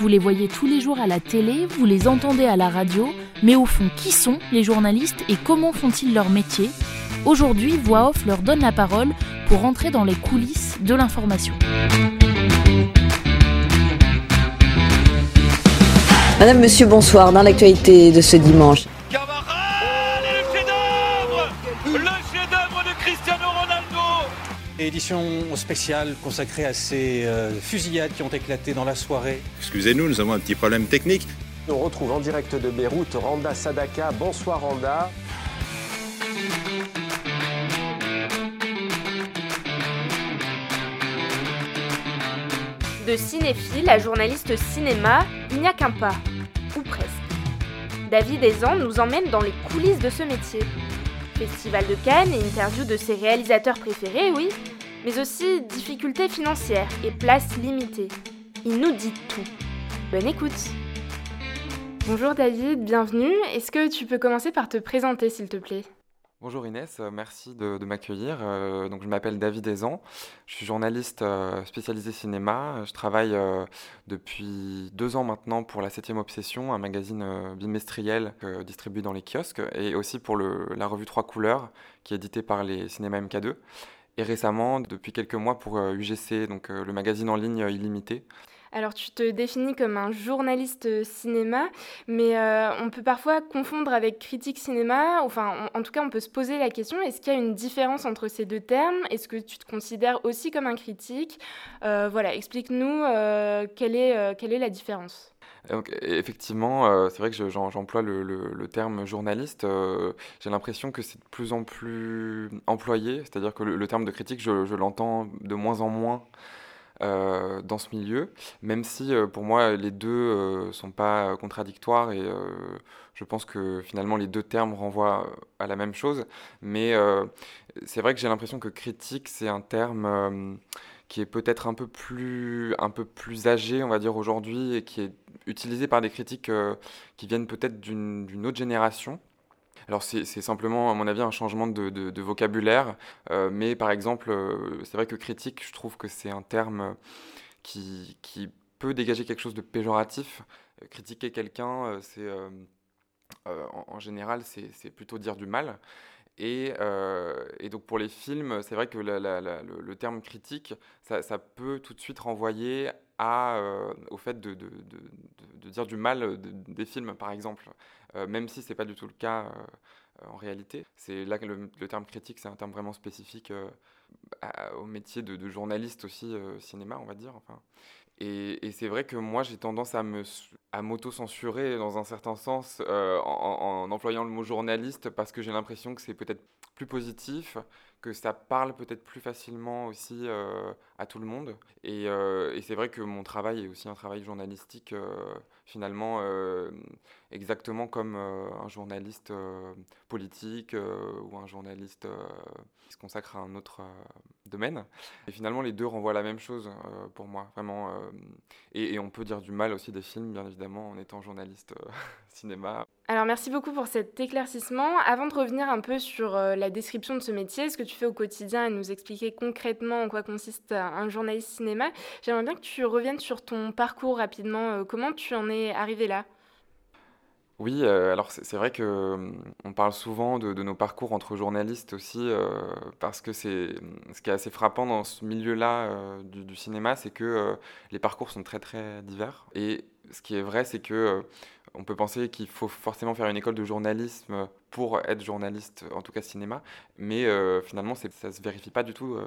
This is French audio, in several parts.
vous les voyez tous les jours à la télé, vous les entendez à la radio, mais au fond, qui sont les journalistes et comment font-ils leur métier? Aujourd'hui, Voix Off leur donne la parole pour entrer dans les coulisses de l'information. Madame, Monsieur, bonsoir. Dans l'actualité de ce dimanche, Édition spéciale consacrée à ces euh, fusillades qui ont éclaté dans la soirée. Excusez-nous, nous avons un petit problème technique. On retrouve en direct de Beyrouth Randa Sadaka. Bonsoir Randa. De cinéphile à journaliste cinéma, il n'y a qu'un pas, ou presque. David Ezan nous emmène dans les coulisses de ce métier. Festival de Cannes et interview de ses réalisateurs préférés, oui, mais aussi difficultés financières et places limitées. Il nous dit tout. Bonne écoute Bonjour David, bienvenue. Est-ce que tu peux commencer par te présenter s'il te plaît? Bonjour Inès, euh, merci de, m'accueillir. Euh, donc, je m'appelle David Ezan, je suis journaliste euh, spécialisé cinéma. Je travaille depuis deux ans maintenant pour la 7 Obsession, un magazine bimestriel distribué dans les kiosques, et aussi pour la revue Trois Couleurs, qui est éditée par les cinémas MK2. Et récemment, depuis quelques mois, pour UGC, le magazine en ligne illimité. Alors tu te définis comme un journaliste cinéma, mais euh, on peut parfois confondre avec critique cinéma, enfin en, tout cas on peut se poser la question, est-ce qu'il y a une différence entre ces deux termes? Est-ce que tu te considères aussi comme un critique? Euh, Voilà, explique-nous euh, quelle, est, la différence. Donc, effectivement, c'est vrai que j'emploie le, terme journaliste. J'ai l'impression que c'est de plus en plus employé, c'est-à-dire que le, terme de critique, je l'entends de moins en moins euh, dans ce milieu, même si euh, pour moi les deux ne euh, sont pas contradictoires et je pense que finalement les deux termes renvoient à la même chose. Mais c'est vrai que j'ai l'impression que critique, c'est un terme qui est peut-être un peu plus un peu plus âgé, on va dire aujourd'hui, et qui est utilisé par des critiques qui viennent peut-être d'une autre génération. Alors c'est simplement, à mon avis, un changement de, vocabulaire. Euh, mais par exemple, euh, c'est vrai que critique, je trouve que c'est un terme qui, peut dégager quelque chose de péjoratif. Euh, critiquer quelqu'un, c'est en, général, c'est plutôt dire du mal. Et, donc pour les films, c'est vrai que le, terme critique, ça, peut tout de suite renvoyer au fait de, dire du mal des films, par exemple. Euh, même si ce n'est pas du tout le cas euh, en réalité. C'est là que le, terme critique, c'est un terme vraiment spécifique euh, au métier de, journaliste aussi cinéma, on va dire. Et, c'est vrai que moi, j'ai tendance à me à m'auto-censurer dans un certain sens en, employant le mot journaliste parce que j'ai l'impression que c'est peut-être plus positif, que ça parle peut-être plus facilement aussi à tout le monde. Et, et c'est vrai que mon travail est aussi un travail journalistique finalement euh, exactement comme euh, un journaliste euh, politique ou un journaliste qui se consacre à un autre domaine. Et finalement, les deux renvoient à la même chose pour moi, vraiment. Et, et, on peut dire du mal aussi des films, bien évidemment, en étant journaliste cinéma. Alors merci beaucoup pour cet éclaircissement. Avant de revenir un peu sur la description de ce métier, ce que tu fais au quotidien et nous expliquer concrètement en quoi consiste un journaliste cinéma, j'aimerais bien que tu reviennes sur ton parcours rapidement. comment tu en es arrivé là? Oui, euh, alors c'est vrai que hum, on parle souvent de, nos parcours entre journalistes aussi, euh, parce que c'est ce qui est assez frappant dans ce milieu-là euh, du, cinéma, c'est que les parcours sont très très divers. Ce qui est vrai, c'est que on peut penser qu'il faut forcément faire une école de journalisme pour être journaliste, en tout cas cinéma, mais euh, finalement ça ne se vérifie pas du tout euh,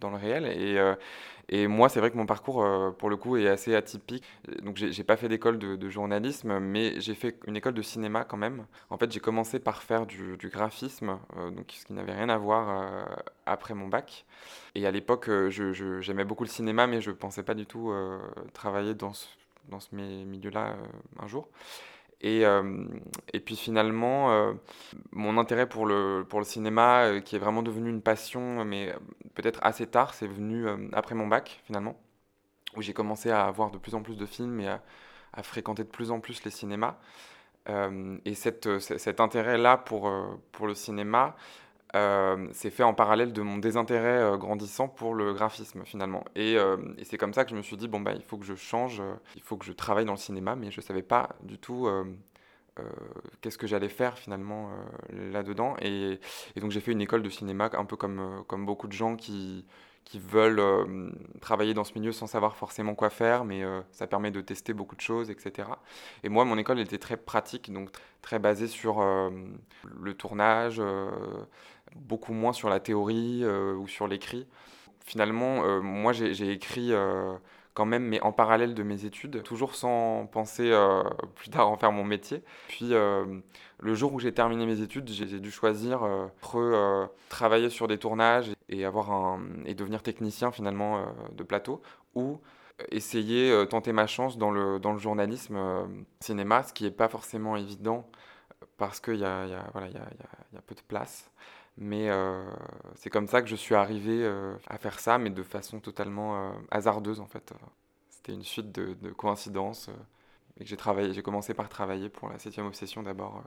dans le réel. Et, euh, moi, c'est vrai que mon parcours, pour le coup, est assez atypique. Donc j'ai pas fait d'école de, journalisme, mais j'ai fait une école de cinéma quand même. En fait, j'ai commencé par faire du, graphisme, donc ce qui n'avait rien à voir après mon bac. Et à l'époque, j'aimais beaucoup le cinéma, mais je pensais pas du tout travailler dans ce dans ce milieu-là euh, un jour. Et, euh, et, puis finalement, euh, mon intérêt pour le, pour le cinéma, qui est vraiment devenu une passion, mais peut-être assez tard, c'est venu après mon bac finalement, où j'ai commencé à voir de plus en plus de films et à, à fréquenter de plus en plus les cinémas. et cette, cet intérêt-là pour, pour le cinéma c'est fait en parallèle de mon désintérêt grandissant pour le graphisme finalement. Et, et c'est comme ça que je me suis dit, bon, bah, il faut que je change, il faut que je travaille dans le cinéma, mais je ne savais pas du tout qu'est-ce que j'allais faire finalement là-dedans. Et, donc j'ai fait une école de cinéma, un peu comme, comme beaucoup de gens qui, qui veulent euh, travailler dans ce milieu sans savoir forcément quoi faire, mais euh, ça permet de tester beaucoup de choses, etc. Et moi, mon école était très pratique, donc très basée sur euh, le tournage, beaucoup moins sur la théorie ou sur l'écrit. Finalement, moi, j'ai écrit quand même, mais en parallèle de mes études, toujours sans penser euh, plus tard en faire mon métier. Puis euh, le jour où j'ai terminé mes études, j'ai dû choisir euh, entre travailler sur des tournages et, devenir technicien finalement de plateau, ou essayer, tenter ma chance dans le, journalisme cinéma, ce qui n'est pas forcément évident parce qu'il y y a peu de place. Mais euh, c'est comme ça que je suis arrivé euh, à faire ça, mais de façon totalement euh, hasardeuse en fait. C'était une suite de, de coïncidences et j'ai. J'ai commencé par travailler pour la septième obsession d'abord.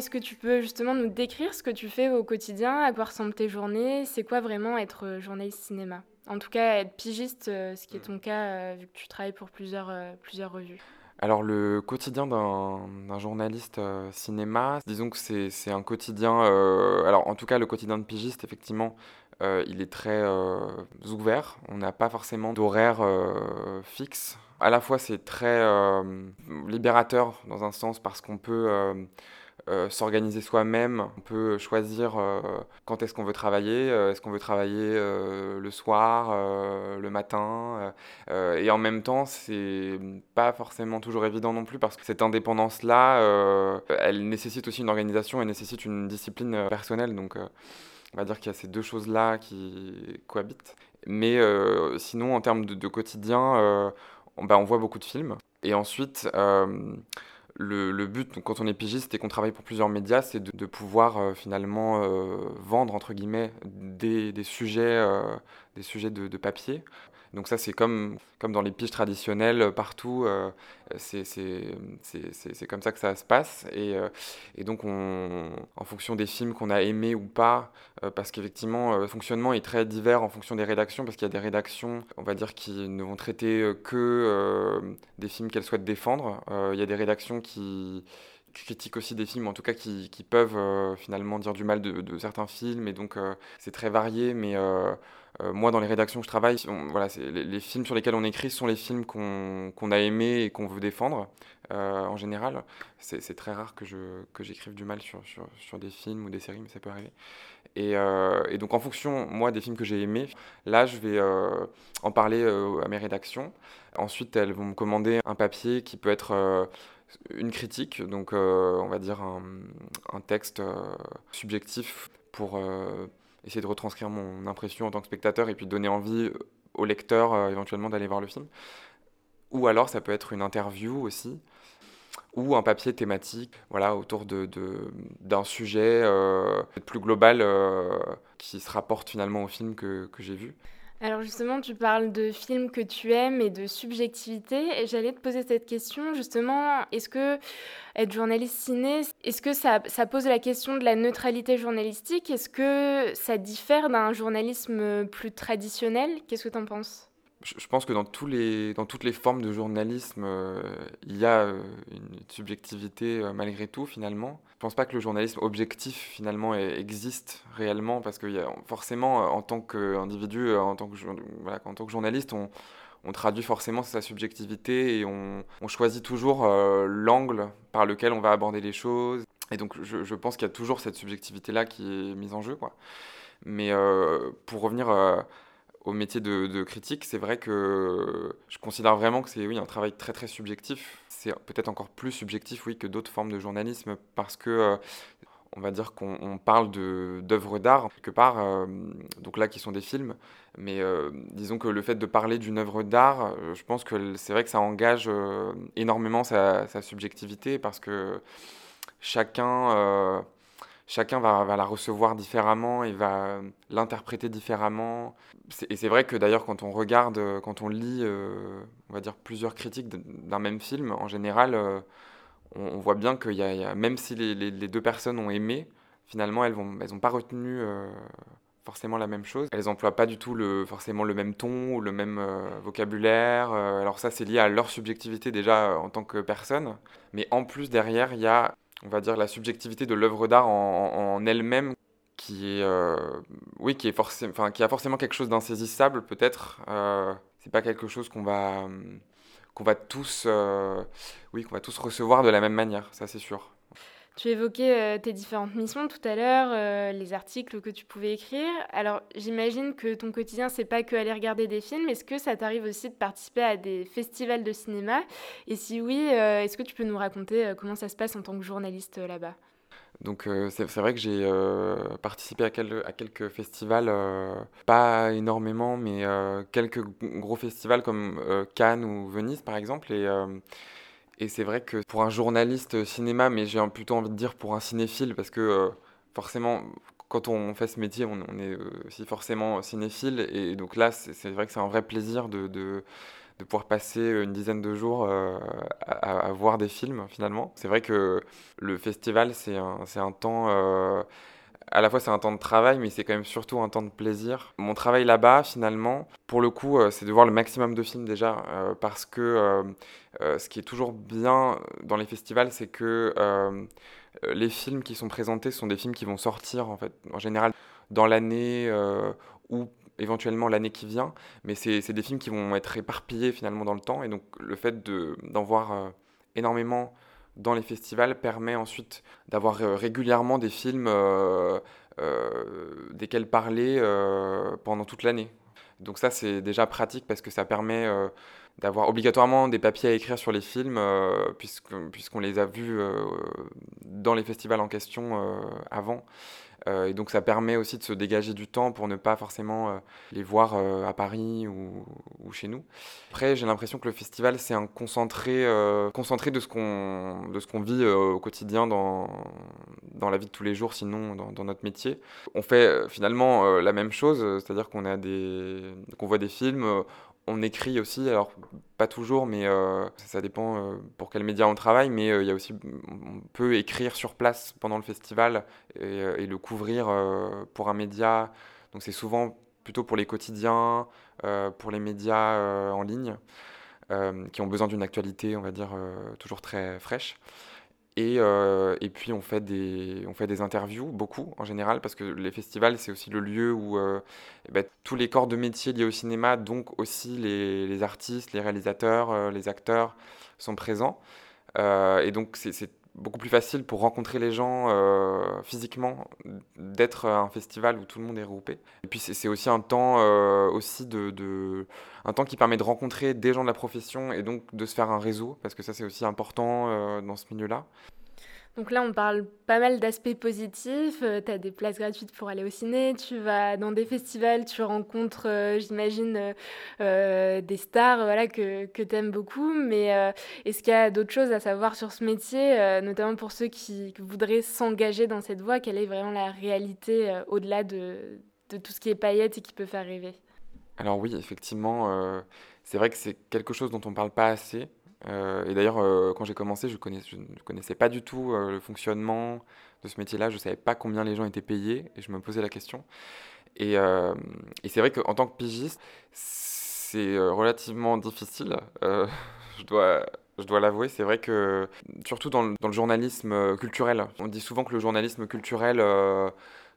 Est-ce que tu peux justement nous décrire ce que tu fais au quotidien, à quoi ressemblent tes journées? C'est quoi vraiment être euh, journaliste cinéma? En tout cas, être pigiste, euh, ce qui est ton cas, euh, vu que tu travailles pour plusieurs, plusieurs revues. Alors le quotidien d'un journaliste cinéma, disons que c'est un quotidien, alors en tout cas le quotidien de pigiste, effectivement, il est très ouvert, on n'a pas forcément d'horaire fixe. À la fois c'est très libérateur dans un sens parce qu'on peut euh, s'organiser soi-même. On peut choisir euh, quand est-ce qu'on veut travailler. Euh, est-ce qu'on veut travailler le soir, le matin Et en même temps, c'est pas forcément toujours évident non plus parce que cette indépendance-là, elle nécessite aussi une organisation, elle nécessite une discipline personnelle. Donc, on va dire qu'il y a ces deux choses-là qui cohabitent. Mais sinon, en termes de, quotidien, bah, on voit beaucoup de films. Et ensuite, le, but, quand on est pigiste et qu'on travaille pour plusieurs médias, c'est de, pouvoir euh, finalement euh, vendre, euh, des sujets de, papier donc ça, c'est comme, comme dans les piges traditionnelles euh, partout, euh, c'est comme ça que ça se passe. Et, euh, et, donc, on, en fonction des films qu'on a aimés ou pas, parce qu'effectivement, le fonctionnement est très divers en fonction des rédactions, parce qu'il y a des rédactions, on va dire, qui ne vont traiter que des films qu'elles souhaitent défendre. Il y a des rédactions qui critiquent aussi des films, en tout cas qui, qui peuvent finalement dire du mal de, de, certains films, et donc c'est très varié, mais moi, dans les rédactions que je travaille, voilà, les, films sur lesquels on écrit sont les films qu'on a aimés et qu'on veut défendre. Euh, en général, c'est très rare que j'écrive que du mal sur, sur, des films ou des séries, mais ça peut arriver. Et, euh, et donc, en fonction, moi, des films que j'ai aimés, là, je vais en parler à mes rédactions. Ensuite, elles vont me commander un papier qui peut être une critique, donc on va dire un texte subjectif pour essayer de retranscrire mon impression en tant que spectateur et puis donner envie euh, au lecteur euh, éventuellement d'aller voir le film. Ou alors ça peut être une interview aussi, ou un papier thématique voilà, autour d'un de, d'un sujet euh, plus global qui se rapporte finalement au film que, que j'ai vu. Alors justement, tu parles de films que tu aimes et de subjectivité. J'allais te poser cette question, justement, est-ce que être journaliste ciné, est-ce que ça, ça, pose la question de la neutralité journalistique? Est-ce que ça diffère d'un journalisme plus traditionnel? Qu'est-ce que tu en penses? Je pense que dans, toutes les formes de journalisme, euh, il y a euh, une subjectivité euh, malgré tout finalement. Je ne pense pas que le journalisme objectif finalement existe réellement parce que y a, forcément en tant qu'individu, en, tant que, voilà, en tant que journaliste, on, traduit forcément sa subjectivité et on, choisit toujours l'angle par lequel on va aborder les choses. Et donc je, pense qu'il y a toujours cette subjectivité-là qui est mise en jeu. Mais pour revenir au métier de, critique, c'est vrai que je considère vraiment que c'est oui, un travail très très subjectif. C'est peut-être encore plus subjectif oui, que d'autres formes de journalisme parce que euh, on va dire qu'on parle d'œuvres d'art quelque part, euh, donc là qui sont des films, mais euh, disons que le fait de parler d'une œuvre d'art, je pense que c'est vrai que ça engage énormément sa, sa, subjectivité parce que chacun chacun va, la recevoir différemment et va l'interpréter différemment. Et c'est vrai que d'ailleurs, quand on regarde, quand on lit, on va dire, plusieurs critiques d'un même film, en général, on, voit bien qu'il y, a, même si les, deux personnes ont aimé, finalement, elles n'ont elles pas retenu forcément la même chose. Elles n'emploient pas du tout le, forcément le même ton ou le même euh, vocabulaire. Euh, alors ça, c'est lié à leur subjectivité déjà euh, en tant que personne. Mais en plus, derrière, il y a, on va dire, la subjectivité de l'œuvre d'art en, elle-même qui est, oui, qui, est forcément, enfin, qui a forcément quelque chose d'insaisissable peut-être. c'est pas quelque chose qu'on va, qu'on va tous, oui, qu'on va tous recevoir de la même manière, ça c'est sûr. Tu évoquais euh, tes différentes missions tout à l'heure, euh, les articles que tu pouvais écrire. Alors, j'imagine que ton quotidien, c'est pas que aller regarder des films. Est-ce que ça t'arrive aussi de participer à des festivals de cinéma? Et si oui, euh, est-ce que tu peux nous raconter comment ça se passe en tant que journaliste là-bas? Donc c'est vrai que j'ai participé à, quelques festivals, pas énormément, mais quelques gros festivals comme Cannes ou Venise par exemple. Et c'est vrai que pour un journaliste cinéma, mais j'ai plutôt envie de dire pour un cinéphile, parce que euh, forcément, quand on fait ce métier, on, est euh, aussi forcément cinéphile. Et donc là, c'est vrai que c'est un vrai plaisir de, de, de, pouvoir passer une dizaine de jours euh, à, à, voir des films, finalement. C'est vrai que le festival, c'est un, un, temps à la fois c'est un temps de travail, mais c'est quand même surtout un temps de plaisir. Mon travail là-bas, finalement, pour le coup, euh, c'est de voir le maximum de films déjà, euh, parce que euh, ce qui est toujours bien dans les festivals, c'est que les films qui sont présentés sont des films qui vont sortir, en fait, en général, dans l'année ou éventuellement l'année qui vient, mais c'est des films qui vont être éparpillés finalement dans le temps, et donc le fait d'en voir énormément dans les festivals permet ensuite d'avoir euh, régulièrement des films euh, euh, desquels parler pendant toute l'année. Donc ça, c'est déjà pratique parce que ça permet d'avoir obligatoirement des papiers à écrire sur les films, puisqu'on les a vus dans les festivals en question avant. Euh, et donc ça permet aussi de se dégager du temps pour ne pas forcément euh, les voir euh, à Paris ou, chez nous. Après, j'ai l'impression que le festival, c'est un concentré, concentré de ce qu'on qu'on vit au quotidien dans, dans la vie de tous les jours, sinon dans, dans notre métier. On fait finalement la même chose, c'est-à-dire qu'on qu'on voit des films, on écrit aussi, alors pas toujours, mais euh, ça dépend euh, pour quel média on travaille, mais euh, il y a aussi, on peut écrire sur place pendant le festival et, le couvrir pour un média. Donc c'est souvent plutôt pour les quotidiens, pour les médias en ligne, qui ont besoin d'une actualité, on va dire, toujours très fraîche. Et, euh, et, puis on fait, des, on fait des interviews, beaucoup en général, parce que les festivals, c'est aussi le lieu où euh, eh ben, tous les corps de métier liés au cinéma, donc aussi les, les artistes, les réalisateurs, euh, les acteurs, sont présents. et donc c'est beaucoup plus facile pour rencontrer les gens euh, physiquement, d'être un festival où tout le monde est regroupé. Et puis c'est aussi un temps euh, aussi de, un temps qui permet de rencontrer des gens de la profession et donc de se faire un réseau parce que ça c'est aussi important euh, dans ce milieu-là. Donc là, on parle pas mal d'aspects positifs. Euh, tu as des places gratuites pour aller au ciné, tu vas dans des festivals, tu rencontres, euh, j'imagine, euh, des stars voilà, que, que tu aimes beaucoup. Mais est-ce qu'il y a d'autres choses à savoir sur ce métier, notamment pour ceux qui voudraient s'engager dans cette voie? Quelle est vraiment la réalité au-delà de, de, tout ce qui est paillettes et qui peut faire rêver? Alors oui, effectivement, c'est vrai que c'est quelque chose dont on ne parle pas assez. Euh, et d'ailleurs, euh, quand j'ai commencé, je, ne connaissais pas du tout euh, le fonctionnement de ce métier-là. Je ne savais pas combien les gens étaient payés et je me posais la question. Et, c'est vrai qu'en tant que pigiste, c'est relativement difficile. je dois, l'avouer, c'est vrai que surtout dans le, journalisme culturel, on dit souvent que le journalisme culturel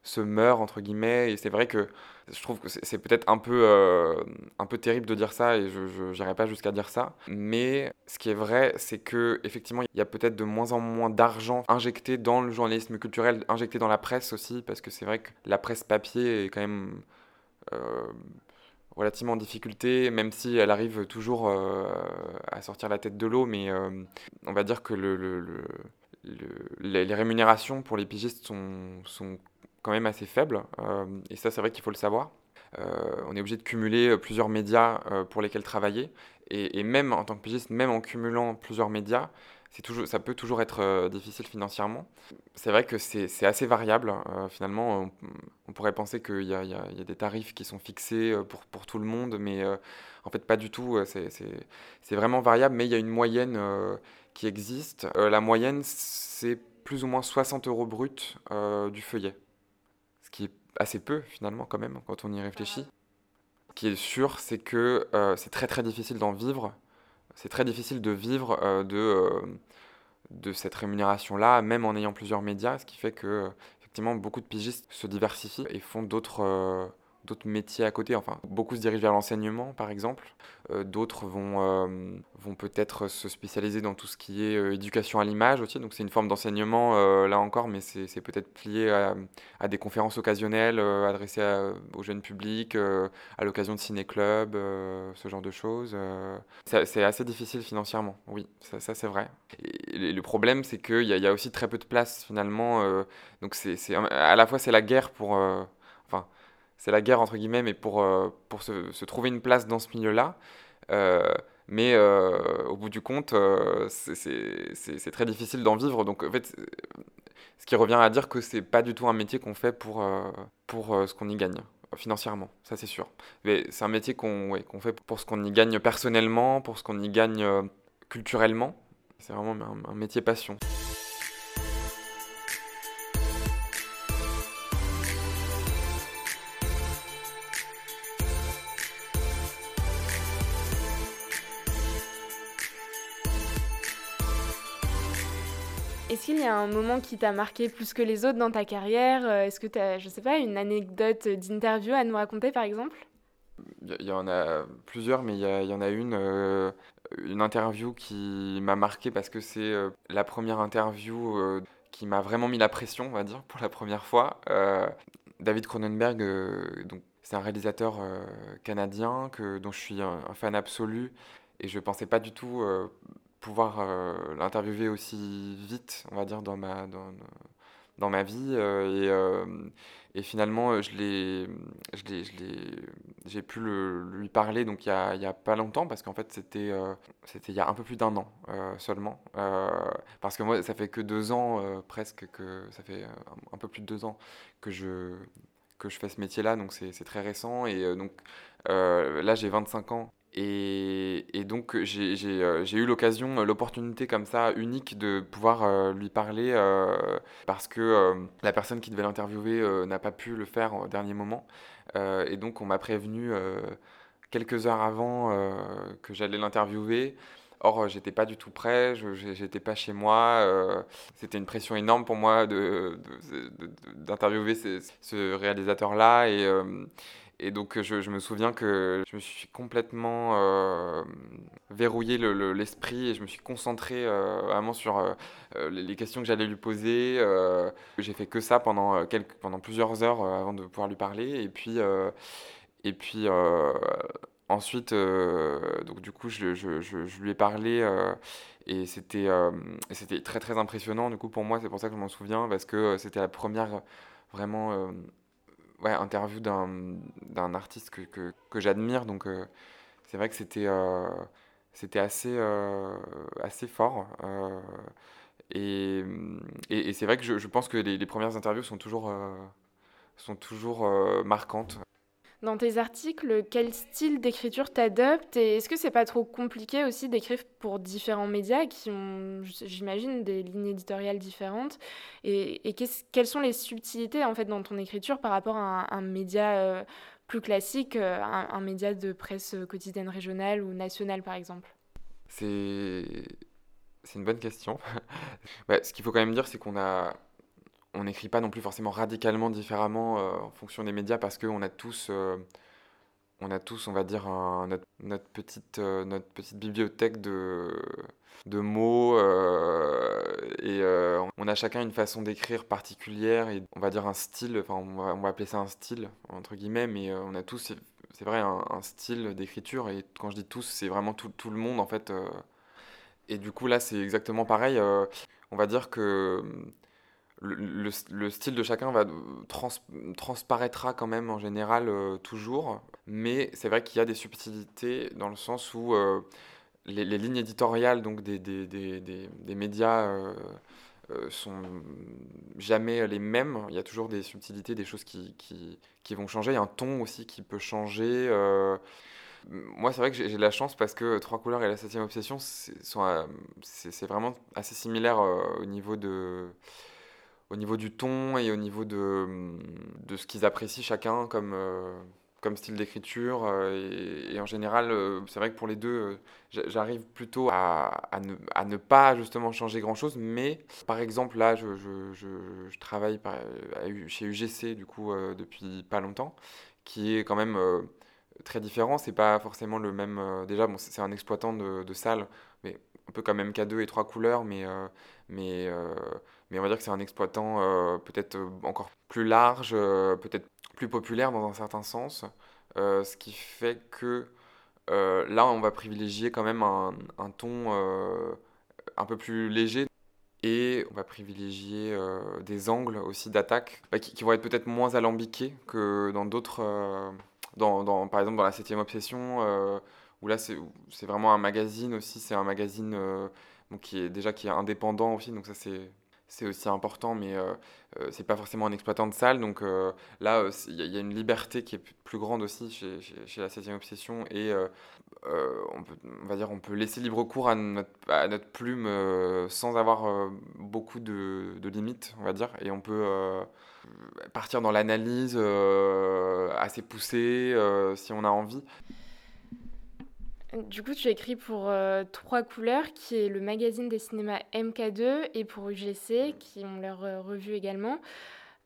se meurt entre guillemets et c'est vrai que je trouve que c'est peut-être un peu euh, un peu terrible de dire ça et je n'irai pas jusqu'à dire ça. Mais ce qui est vrai c'est que effectivement il y a peut-être de moins en moins d'argent injecté dans le journalisme culturel injecté dans la presse aussi parce que c'est vrai que la presse papier est quand même euh, relativement en difficulté, même si elle arrive toujours euh, à sortir la tête de l'eau, mais on va dire que le, le, le, les, rémunérations pour les pigistes sont quand même assez faible, euh, et ça c'est vrai qu'il faut le savoir. Euh, on est obligé de cumuler euh, plusieurs médias pour lesquels travailler, et, même en tant que pigiste, même en cumulant plusieurs médias, ça peut toujours être difficile financièrement. C'est vrai que c'est assez variable. finalement, on, pourrait penser qu'il y, a des tarifs qui sont fixés pour, tout le monde, mais en fait, pas du tout. C'est vraiment variable, mais il y a une moyenne qui existe. la moyenne, c'est plus ou moins 60 euros brut du feuillet, qui est assez peu finalement quand même quand on y réfléchit. Ce qui est sûr, c'est que euh, c'est très très difficile d'en vivre. C'est très difficile de vivre euh, de, euh, de cette rémunération-là, même en ayant plusieurs médias, ce qui fait que effectivement beaucoup de pigistes se diversifient et font d'autres d'autres métiers à côté. Enfin, beaucoup se dirigent vers l'enseignement, par exemple. Euh, d'autres vont, euh, vont peut-être se spécialiser dans tout ce qui est euh, éducation à l'image aussi. Donc, c'est une forme d'enseignement, là encore, mais c'est peut-être lié à, des conférences occasionnelles adressées au jeune public, à l'occasion de ciné-clubs, ce genre de choses. c'est assez difficile financièrement, oui, ça, c'est vrai. Le problème, c'est qu'il y, y, a aussi très peu de place, finalement. donc, c'est à la fois, c'est la guerre pour... c'est la guerre entre guillemets, mais pour, euh, pour se, trouver une place dans ce milieu-là. Euh, mais euh, au bout du compte, c'est très difficile d'en vivre. Donc en fait, ce qui revient à dire que c'est pas du tout un métier qu'on fait pour, pour ce qu'on y gagne financièrement, ça c'est sûr. Mais c'est un métier qu'on fait pour ce qu'on y gagne personnellement, pour ce qu'on y gagne culturellement. C'est vraiment un métier passion. Est-ce qu'il y a un moment qui t'a marqué plus que les autres dans ta carrière euh, Est-ce que tu as, je sais pas, une anecdote d'interview à nous raconter par exemple? Il y en a plusieurs, mais il y, en a une, euh, une interview qui m'a marqué parce que c'est euh, la première interview qui m'a vraiment mis la pression, on va dire, pour la première fois. David Cronenberg, donc c'est un réalisateur canadien que, dont je suis un, un, fan absolu et je pensais pas du tout pouvoir euh, l'interviewer aussi vite, on va dire, dans ma, dans, dans ma vie. Euh, et, euh, et, finalement, j'ai pu le, lui parler il n'y a, y a, pas longtemps, parce qu'en fait, c'était, c'était il y a un peu plus d'un an seulement. parce que moi, ça fait que deux ans, presque, que ça fait peu plus de deux ans que je que je fais ce métier-là, donc c'est très récent. Et donc là, j'ai 25 ans et, donc euh, j'ai eu l'occasion, euh, l'opportunité comme ça unique de pouvoir euh, lui parler parce que la personne qui devait l'interviewer n'a pas pu le faire au dernier moment. et donc on m'a prévenu quelques heures avant que j'allais l'interviewer. Or, j'étais pas du tout prêt, j'étais pas chez moi. C'était une pression énorme pour moi d'interviewer de, ce réalisateur-là. Et, et donc je, je, me souviens que je me suis complètement euh, verrouillé l'esprit et je me suis concentré euh, vraiment sur euh, les questions que j'allais lui poser. J'ai fait que ça pendant, quelques, pendant plusieurs heures avant de pouvoir lui parler. Et puis, et puis ensuite, donc du coup, je, je, je, lui ai parlé et c'était c'était très très impressionnant. Du coup, pour moi, c'est pour ça que je m'en souviens parce que c'était la première vraiment ouais, interview d'un artiste que, que, que j'admire. Donc, euh, c'est vrai que c'était euh, c'était assez, euh, assez fort. et, et, c'est vrai que je, je pense que les, les, premières interviews sont toujours, sont toujours marquantes dans tes articles, quel style d'écriture t'adoptes et est-ce que c'est pas trop compliqué aussi d'écrire pour différents médias qui ont, j'imagine, des lignes éditoriales différentes et, quelles sont les subtilités en fait dans ton écriture par rapport à un, média euh, plus classique, euh, un, média de presse quotidienne régionale ou nationale par exemple? C'est c'est une bonne question. Bah, ce qu'il faut quand même dire, c'est qu'on a on n'écrit pas non plus forcément radicalement différemment euh, en fonction des médias parce qu'on a tous, euh, on a tous, on va dire, notre, petite, euh, notre petite bibliothèque de, de mots et on a chacun une façon d'écrire particulière et on va dire un style, enfin on va, appeler ça un style entre guillemets, mais on a tous, c'est vrai, un, style d'écriture et quand je dis tous, c'est vraiment tout, tout, le monde en fait. et du coup là, c'est exactement pareil. on va dire que le, style de chacun va transparaîtra quand même en général euh, toujours, mais c'est vrai qu'il y a des subtilités dans le sens où euh, les, lignes éditoriales donc des, des, des, des médias euh, euh, sont jamais les mêmes. Il y a toujours des subtilités, des choses qui, qui, qui vont changer. Il y a un ton aussi qui peut changer. Euh. moi, c'est vrai que j'ai de la chance parce que Trois couleurs et la septième obsession, c'est vraiment assez similaire au niveau de au niveau du ton et au niveau de, de ce qu'ils apprécient chacun comme, comme style d'écriture. Euh, et, en général, euh, c'est vrai que pour les deux, euh, j'arrive plutôt à, ne, à, ne, pas justement changer grand-chose. Mais par exemple, là, je, je, travaille chez UGC du coup depuis pas longtemps, qui est quand même très différent. C'est pas forcément le même. déjà, bon, c'est un exploitant de, de salle, mais un peu comme MK2 et trois couleurs, mais, mais on va dire que c'est un exploitant peut-être encore plus large, peut-être plus populaire dans un certain sens, euh, ce qui fait que euh, là, on va privilégier quand même un, ton euh, un peu plus léger et on va privilégier des angles aussi d'attaque bah, qui, vont être peut-être moins alambiqués que dans d'autres, dans, dans, par exemple dans la septième obsession, où là c'est vraiment un magazine aussi, c'est un magazine qui est déjà qui est indépendant aussi, donc ça c'est c'est aussi important, mais euh, euh, c'est pas forcément un exploitant de salle. Donc euh, là, il y, a une liberté qui est plus grande aussi chez, la 7 Obsession. Et on, peut, va dire, on peut laisser libre cours à notre, à notre plume sans avoir beaucoup de, de, limites, on va dire. Et on peut partir dans l'analyse assez poussée si on a envie. Du coup, tu écris pour euh, Trois Couleurs, qui est le magazine des cinémas MK2, et pour UGC, qui ont leur euh, revue également.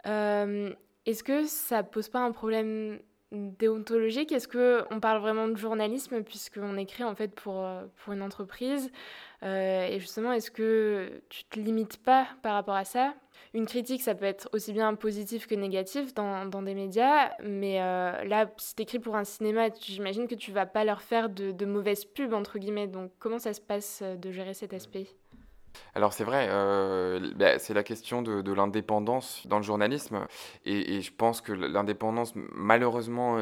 Euh, est-ce que ça pose pas un problème déontologique. Est-ce qu'on parle vraiment de journalisme, puisqu'on écrit en fait pour, pour une entreprise? Et justement, est-ce que tu te limites pas par rapport à ça? Une critique, ça peut être aussi bien positif que négatif dans, dans des médias, mais euh, là, si tu écris pour un cinéma, j'imagine que tu vas pas leur faire de, de mauvaises pubs, entre guillemets. Donc, comment ça se passe euh, de gérer cet aspect? Alors c'est vrai, euh, bah, c'est la question de, l'indépendance dans le journalisme, et, je pense que l'indépendance, malheureusement,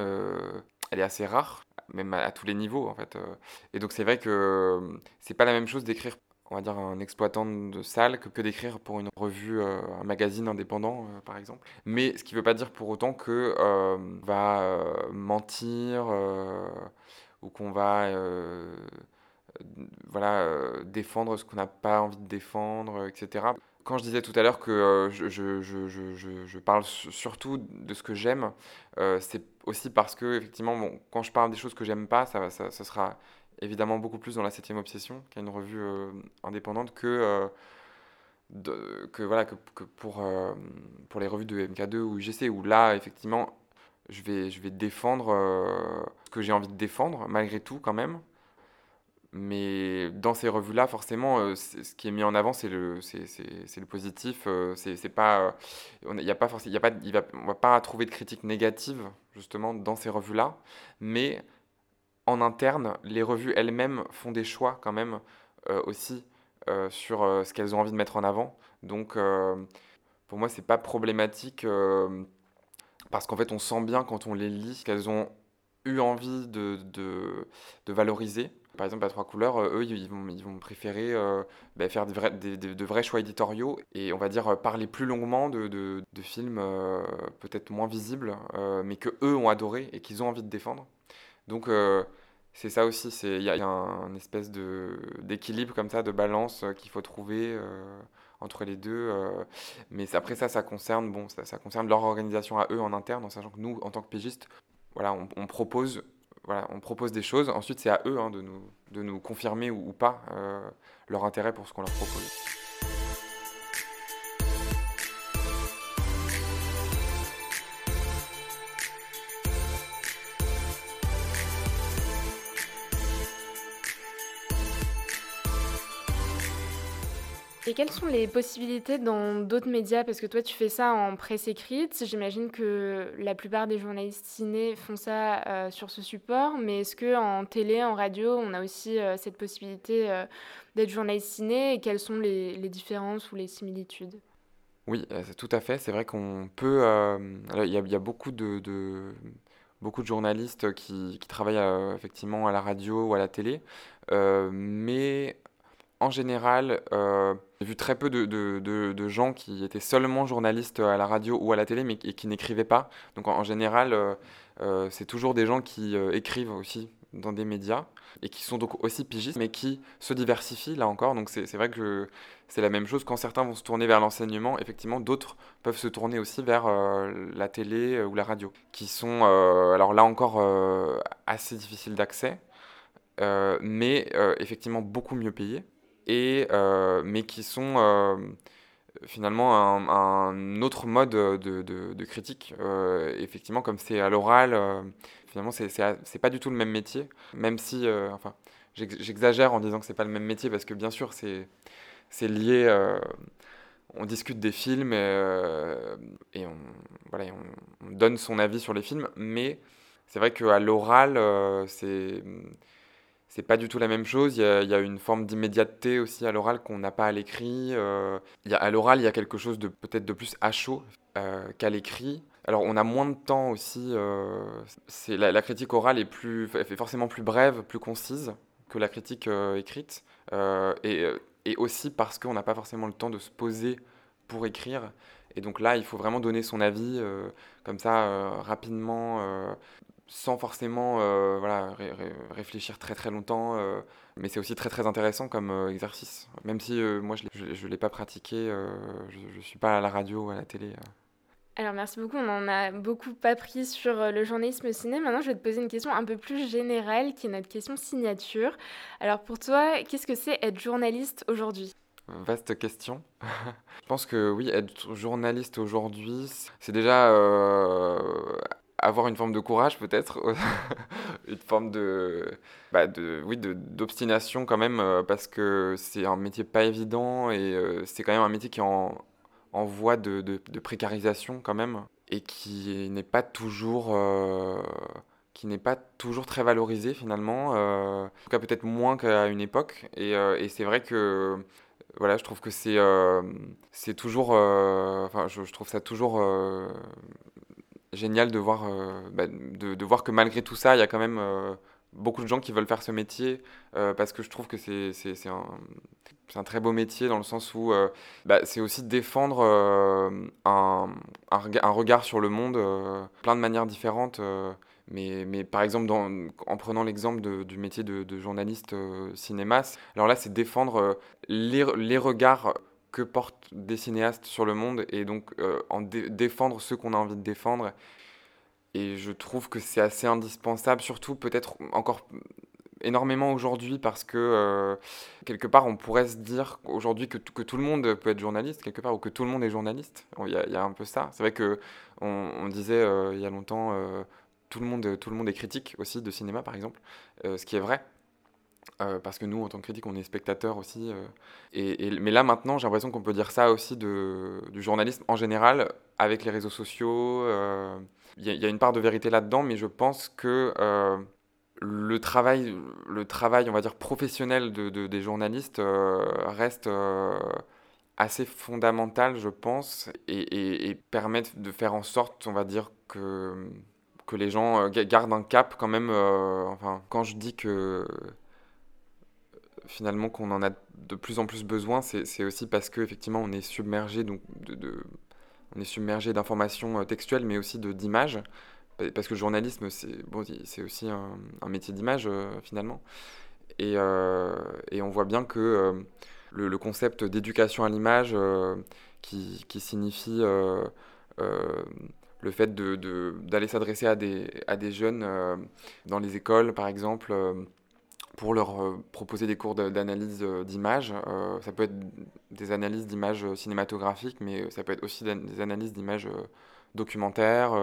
elle est assez rare, même à, tous les niveaux en fait. Et donc c'est vrai que c'est pas la même chose d'écrire on va dire, un exploitant de salle que, que d'écrire pour une revue, euh, un magazine indépendant, euh, par exemple. Mais ce qui ne veut pas dire pour autant que euh, va mentir ou qu'on va voilà, défendre ce qu'on n'a pas envie de défendre, etc. Quand je disais tout à l'heure que je, je, je, je, parle surtout de ce que j'aime, c'est aussi parce que, effectivement, bon, quand je parle des choses que j'aime pas, ça, ça, sera évidemment beaucoup plus dans la 7 Obsession, qui est une revue euh, indépendante, que, euh, que, voilà, que, que pour, euh, pour les revues de MK2 ou UGC, où là, effectivement, je vais, je vais défendre ce que j'ai envie de défendre, malgré tout, quand même. Mais dans ces revues-là, forcément, ce qui est mis en avant, c'est le, c'est, le positif. c'est, pas, on y a pas forcément, y a pas, va, on va pas trouver de critiques négatives justement dans ces revues-là, mais en interne, les revues elles-mêmes font des choix quand même euh, aussi euh, sur euh, ce qu'elles ont envie de mettre en avant. Donc pour moi, c'est pas problématique parce qu'en fait, on sent bien quand on les lit qu'elles ont eu envie de, de, de, valoriser. Par exemple, à Trois Couleurs, eux, ils vont, préférer bah, faire de vrais choix éditoriaux et on va dire parler plus longuement de, films peut-être moins visibles, mais que eux ont adoré et qu'ils ont envie de défendre. Donc euh, c'est ça aussi, il y, a un, espèce d'équilibre comme ça, de balance euh, qu'il faut trouver euh, entre les deux. mais après ça, ça concerne, bon, ça, concerne leur organisation à eux en interne, en sachant que nous, en tant que pigistes, voilà, on, propose, voilà, on propose des choses. Ensuite, c'est à eux hein, de, nous, de nous confirmer ou, ou pas leur intérêt pour ce qu'on leur propose. Et quelles sont les possibilités dans d'autres médias? Parce que toi, tu fais ça en presse écrite. J'imagine que la plupart des journalistes ciné font ça euh, sur ce support. Mais est-ce qu'en télé, en radio, on a aussi euh, cette possibilité euh, d'être journaliste ciné? Et quelles sont les, différences ou les similitudes? Oui, tout à fait. C'est vrai qu'on peut. Il y, a beaucoup de, beaucoup de journalistes qui travaillent effectivement à la radio ou à la télé, mais en général, j'ai vu très peu de, gens qui étaient seulement journalistes à la radio ou à la télé, mais qui, n'écrivaient pas. Donc en, général, c'est toujours des gens qui écrivent aussi dans des médias et qui sont donc aussi pigistes, mais qui se diversifient là encore. Donc c'est vrai que c'est la même chose. Quand certains vont se tourner vers l'enseignement, effectivement, d'autres peuvent se tourner aussi vers euh, la télé euh, ou la radio, qui sont, euh, alors là encore, assez difficiles d'accès, mais effectivement beaucoup mieux payés, et, mais qui sont finalement un, autre mode de, critique. effectivement, comme c'est à l'oral, finalement, c'est pas du tout le même métier, même si, enfin, j'exagère en disant que c'est pas le même métier parce que bien sûr, c'est lié. Euh, on discute des films et, euh, on, voilà, on, donne son avis sur les films, mais c'est vrai qu'à l'oral, euh, c'est c'est pas du tout la même chose. Il y a, une forme d'immédiateté aussi à l'oral qu'on n'a pas à l'écrit. à l'oral, il y a quelque chose de peut-être de plus à chaud qu'à l'écrit. Alors, on a moins de temps aussi. c'est la, critique orale est, plus, est forcément plus brève, plus concise que la critique écrite. et aussi parce qu'on n'a pas forcément le temps de se poser pour écrire. Et donc là, il faut vraiment donner son avis euh, comme ça, euh, rapidement, euh, sans forcément voilà, réfléchir très très longtemps. mais c'est aussi très très intéressant comme exercice. Même si moi, je ne l'ai pas pratiqué, je ne suis pas à la radio ou à la télé. Alors merci beaucoup, on en a beaucoup appris sur euh, le journalisme ciné. Maintenant, je vais te poser une question un peu plus générale, qui est notre question signature. Alors pour toi, qu'est-ce que c'est être journaliste aujourd'hui? Vaste question. je pense que oui, être journaliste aujourd'hui, c'est déjà euh, avoir une forme de courage peut-être, une forme de, bah de oui, d'obstination quand même, euh, parce que c'est un métier pas évident et c'est quand même un métier qui est en en voie de, de, précarisation quand même et qui n'est pas toujours euh, qui n'est pas toujours très valorisé finalement euh, en tout cas peut-être moins qu'à une époque. Et, euh, et c'est vrai que voilà je trouve que c'est c'est toujours enfin je, trouve ça toujours génial de voir bah, de, de, voir que malgré tout ça il y a quand même beaucoup de gens qui veulent faire ce métier parce que je trouve que c'est un, c'est un très beau métier dans le sens où euh, bah, c'est aussi défendre euh, un, un, regard sur le monde, euh, plein de manières différentes. mais, mais par exemple, en prenant l'exemple du métier de, journaliste cinéma, alors là, c'est défendre les, les, regards que portent des cinéastes sur le monde et donc en défendre ceux qu'on a envie de défendre. Et je trouve que c'est assez indispensable, surtout peut-être encore énormément aujourd'hui parce que euh, quelque part on pourrait se dire aujourd'hui que, que, tout le monde peut être journaliste quelque part ou que tout le monde est journaliste. Il y, a, un peu ça. C'est vrai que on, disait euh, il y a longtemps euh, tout le monde tout le monde est critique aussi de cinéma par exemple, ce qui est vrai. Parce que nous, en tant que critique, on est spectateur aussi. Et, mais là, maintenant, j'ai l'impression qu'on peut dire ça aussi de, du journalisme en général, avec les réseaux sociaux. Il y, a une part de vérité là-dedans, mais je pense que le travail, le travail, on va dire, professionnel de, des journalistes euh, reste euh, assez fondamental, je pense, et, et, permettent de faire en sorte, on va dire, que, que les gens euh, gardent un cap quand même. enfin, quand je dis que finalement qu'on en a de plus en plus besoin, c'est aussi parce qu'effectivement on est submergé donc de, on est submergé d'informations textuelles, mais aussi d'images. Parce que le journalisme, c'est bon, aussi un, métier d'image, euh, finalement. Et, euh, et, on voit bien que euh, le, concept d'éducation à l'image, qui, signifie le fait d'aller de, d'aller s'adresser à des, à des jeunes dans les écoles, par exemple, pour leur proposer des cours d'analyse d'images. ça peut être des analyses d'images cinématographiques, mais ça peut être aussi des analyses d'images documentaires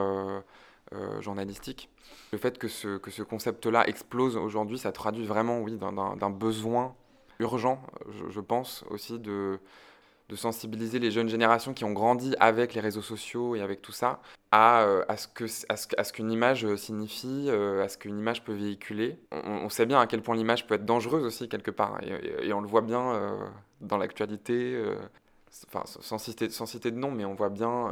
euh, journalistique. Le fait que ce, que ce concept-là explose aujourd'hui, ça traduit vraiment, oui, d'un besoin urgent, je, pense, aussi de, de sensibiliser les jeunes générations qui ont grandi avec les réseaux sociaux et avec tout ça à, euh, à ce à à qu'une image signifie, euh, à ce qu'une image peut véhiculer. On, sait bien à quel point l'image peut être dangereuse aussi quelque part, et, on le voit bien dans l'actualité. enfin, sans citer, sans de nom, mais on voit bien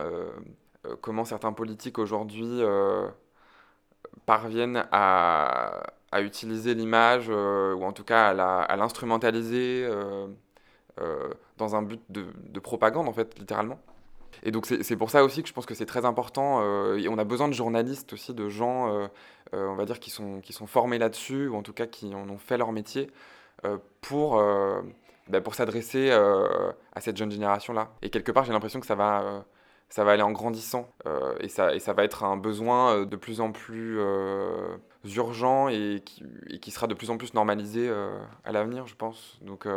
euh, comment certains politiques aujourd'hui euh, parviennent à, utiliser l'image, ou en tout cas à l'instrumentaliser dans un but de, de, propagande, en fait, littéralement. Et donc c'est pour ça aussi que je pense que c'est très important. et on a besoin de journalistes aussi, de gens, on va dire, qui sont, qui sont formés là-dessus, ou en tout cas qui en ont fait leur métier, pour bah, pour s'adresser euh, à cette jeune génération-là. Et quelque part, j'ai l'impression que ça va, euh, ça va aller en grandissant euh, et, ça, et ça va être un besoin de plus en plus urgent et qui, et qui, sera de plus en plus normalisé à l'avenir, je pense. Donc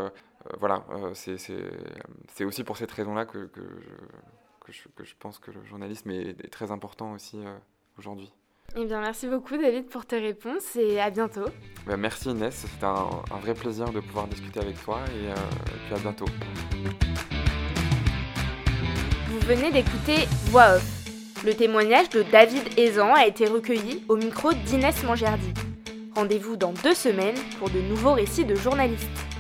voilà, c'est aussi pour cette raison-là que, que, je, que, je, pense que le journalisme est très important aussi aujourd'hui. Eh bien, merci beaucoup David pour tes réponses et à bientôt. Bah, merci Inès, c'était un, vrai plaisir de pouvoir discuter avec toi et, euh, puis à bientôt. Vous venez d'écouter Voix off. Le témoignage de David Aizan a été recueilli au micro d'Inès Mangerdi. Rendez-vous dans deux semaines pour de nouveaux récits de journalistes.